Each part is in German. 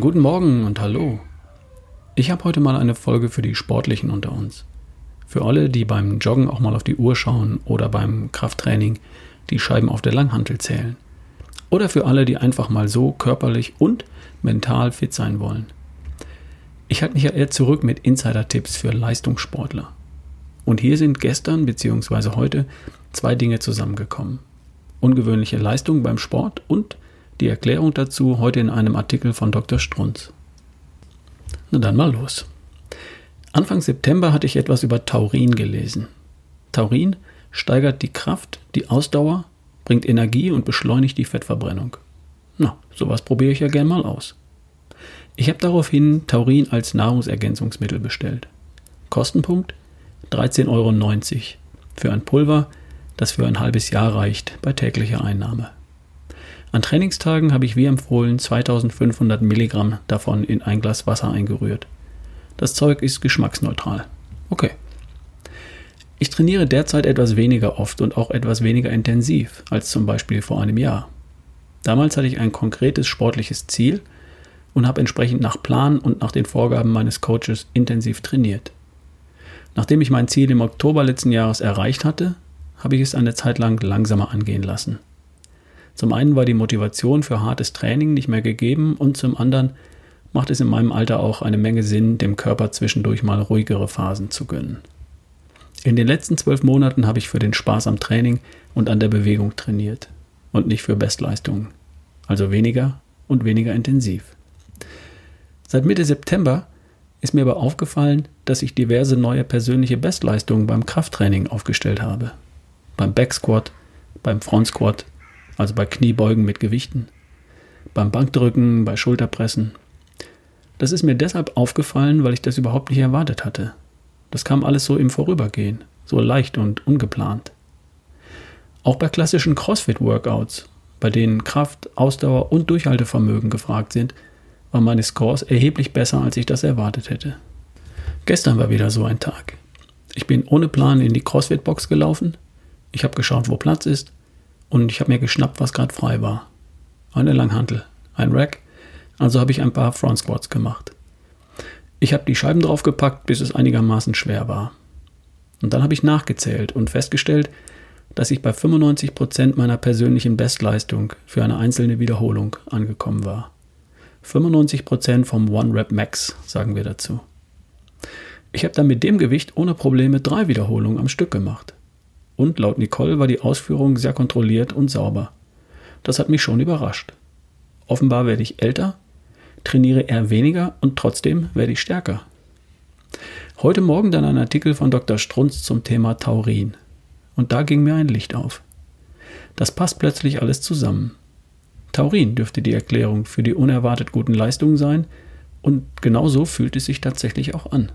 Guten Morgen und hallo. Ich habe heute mal eine Folge für die Sportlichen unter uns. Für alle, die beim Joggen auch mal auf die Uhr schauen oder beim Krafttraining die Scheiben auf der Langhantel zählen. Oder für alle, die einfach mal so körperlich und mental fit sein wollen. Ich halte mich ja eher zurück mit Insider-Tipps für Leistungssportler. Und hier sind gestern bzw. heute zwei Dinge zusammengekommen. Ungewöhnliche Leistung beim Sport und die Erklärung dazu heute in einem Artikel von Dr. Strunz. Na dann mal los. Anfang September hatte ich etwas über Taurin gelesen. Taurin steigert die Kraft, die Ausdauer, bringt Energie und beschleunigt die Fettverbrennung. Na, sowas probiere ich ja gern mal aus. Ich habe daraufhin Taurin als Nahrungsergänzungsmittel bestellt. Kostenpunkt 13,90 Euro für ein Pulver, das für ein halbes Jahr reicht bei täglicher Einnahme. An Trainingstagen habe ich wie empfohlen 2500 Milligramm davon in ein Glas Wasser eingerührt. Das Zeug ist geschmacksneutral. Okay. Ich trainiere derzeit etwas weniger oft und auch etwas weniger intensiv als zum Beispiel vor einem Jahr. Damals hatte ich ein konkretes sportliches Ziel und habe entsprechend nach Plan und nach den Vorgaben meines Coaches intensiv trainiert. Nachdem ich mein Ziel im Oktober letzten Jahres erreicht hatte, habe ich es eine Zeit lang langsamer angehen lassen. Zum einen war die Motivation für hartes Training nicht mehr gegeben und zum anderen macht es in meinem Alter auch eine Menge Sinn, dem Körper zwischendurch mal ruhigere Phasen zu gönnen. In den letzten zwölf Monaten habe ich für den Spaß am Training und an der Bewegung trainiert und nicht für Bestleistungen. Also weniger und weniger intensiv. Seit Mitte September ist mir aber aufgefallen, dass ich diverse neue persönliche Bestleistungen beim Krafttraining aufgestellt habe. Beim Backsquat, beim Frontsquat also bei Kniebeugen mit Gewichten, beim Bankdrücken, bei Schulterpressen. Das ist mir deshalb aufgefallen, weil ich das überhaupt nicht erwartet hatte. Das kam alles so im Vorübergehen, so leicht und ungeplant. Auch bei klassischen CrossFit-Workouts, bei denen Kraft, Ausdauer und Durchhaltevermögen gefragt sind, waren meine Scores erheblich besser, als ich das erwartet hätte. Gestern war wieder so ein Tag. Ich bin ohne Plan in die CrossFit-Box gelaufen, ich habe geschaut, wo Platz ist und ich habe mir geschnappt, was gerade frei war. Eine Langhantel, ein Rack, also habe ich ein paar Front Squats gemacht. Ich habe die Scheiben draufgepackt, bis es einigermaßen schwer war. Und dann habe ich nachgezählt und festgestellt, dass ich bei 95% meiner persönlichen Bestleistung für eine einzelne Wiederholung angekommen war. 95% vom One Rep Max, sagen wir dazu. Ich habe dann mit dem Gewicht ohne Probleme drei Wiederholungen am Stück gemacht. Und laut Nicole war die Ausführung sehr kontrolliert und sauber. Das hat mich schon überrascht. Offenbar werde ich älter, trainiere eher weniger und trotzdem werde ich stärker. Heute Morgen dann ein Artikel von Dr. Strunz zum Thema Taurin. Und da ging mir ein Licht auf. Das passt plötzlich alles zusammen. Taurin dürfte die Erklärung für die unerwartet guten Leistungen sein, und genau so fühlt es sich tatsächlich auch an.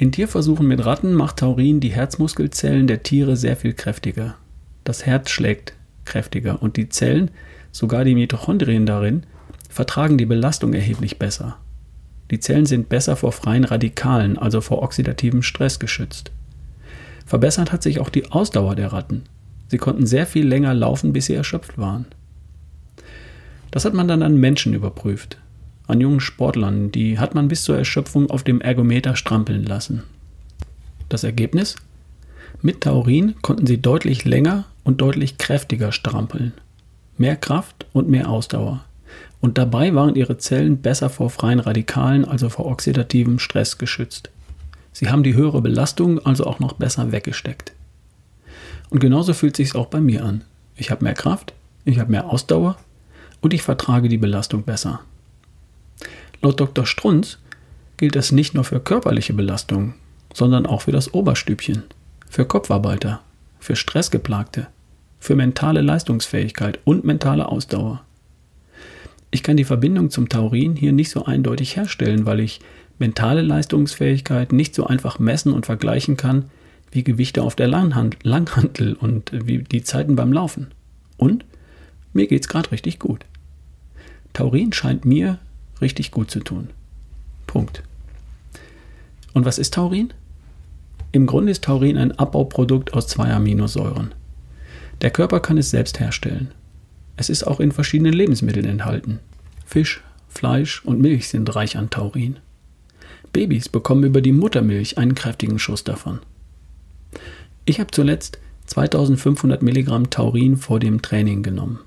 In Tierversuchen mit Ratten macht Taurin die Herzmuskelzellen der Tiere sehr viel kräftiger. Das Herz schlägt kräftiger und die Zellen, sogar die Mitochondrien darin, vertragen die Belastung erheblich besser. Die Zellen sind besser vor freien Radikalen, also vor oxidativem Stress geschützt. Verbessert hat sich auch die Ausdauer der Ratten. Sie konnten sehr viel länger laufen, bis sie erschöpft waren. Das hat man dann an Menschen überprüft an jungen Sportlern, die hat man bis zur Erschöpfung auf dem Ergometer strampeln lassen. Das Ergebnis? Mit Taurin konnten sie deutlich länger und deutlich kräftiger strampeln. Mehr Kraft und mehr Ausdauer. Und dabei waren ihre Zellen besser vor freien Radikalen, also vor oxidativem Stress geschützt. Sie haben die höhere Belastung also auch noch besser weggesteckt. Und genauso fühlt sich auch bei mir an. Ich habe mehr Kraft, ich habe mehr Ausdauer und ich vertrage die Belastung besser. Laut Dr. Strunz gilt das nicht nur für körperliche Belastung, sondern auch für das Oberstübchen, für Kopfarbeiter, für Stressgeplagte, für mentale Leistungsfähigkeit und mentale Ausdauer. Ich kann die Verbindung zum Taurin hier nicht so eindeutig herstellen, weil ich mentale Leistungsfähigkeit nicht so einfach messen und vergleichen kann wie Gewichte auf der Langhantel und wie die Zeiten beim Laufen. Und mir geht's gerade richtig gut. Taurin scheint mir richtig gut zu tun. Punkt. Und was ist Taurin? Im Grunde ist Taurin ein Abbauprodukt aus zwei Aminosäuren. Der Körper kann es selbst herstellen. Es ist auch in verschiedenen Lebensmitteln enthalten. Fisch, Fleisch und Milch sind reich an Taurin. Babys bekommen über die Muttermilch einen kräftigen Schuss davon. Ich habe zuletzt 2500 Milligramm Taurin vor dem Training genommen.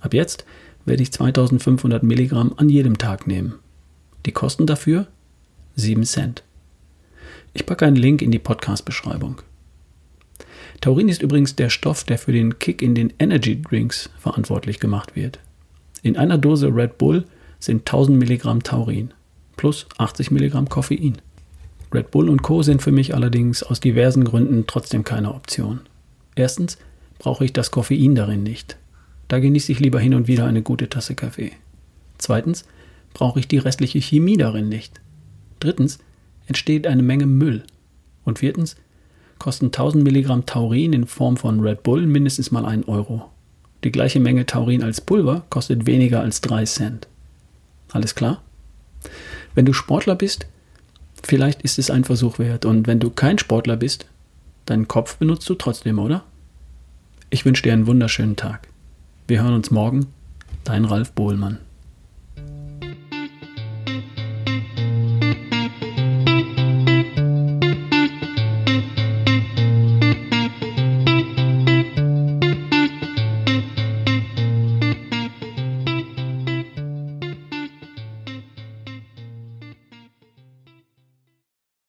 Ab jetzt werde ich 2500 Milligramm an jedem Tag nehmen. Die Kosten dafür 7 Cent. Ich packe einen Link in die Podcast-Beschreibung. Taurin ist übrigens der Stoff, der für den Kick in den Energy Drinks verantwortlich gemacht wird. In einer Dose Red Bull sind 1000 Milligramm Taurin plus 80 Milligramm Koffein. Red Bull und Co. sind für mich allerdings aus diversen Gründen trotzdem keine Option. Erstens brauche ich das Koffein darin nicht. Da genieße ich lieber hin und wieder eine gute Tasse Kaffee. Zweitens brauche ich die restliche Chemie darin nicht. Drittens entsteht eine Menge Müll. Und viertens kosten 1000 Milligramm Taurin in Form von Red Bull mindestens mal 1 Euro. Die gleiche Menge Taurin als Pulver kostet weniger als 3 Cent. Alles klar? Wenn du Sportler bist, vielleicht ist es ein Versuch wert. Und wenn du kein Sportler bist, deinen Kopf benutzt du trotzdem, oder? Ich wünsche dir einen wunderschönen Tag. Wir hören uns morgen. Dein Ralf Bohlmann.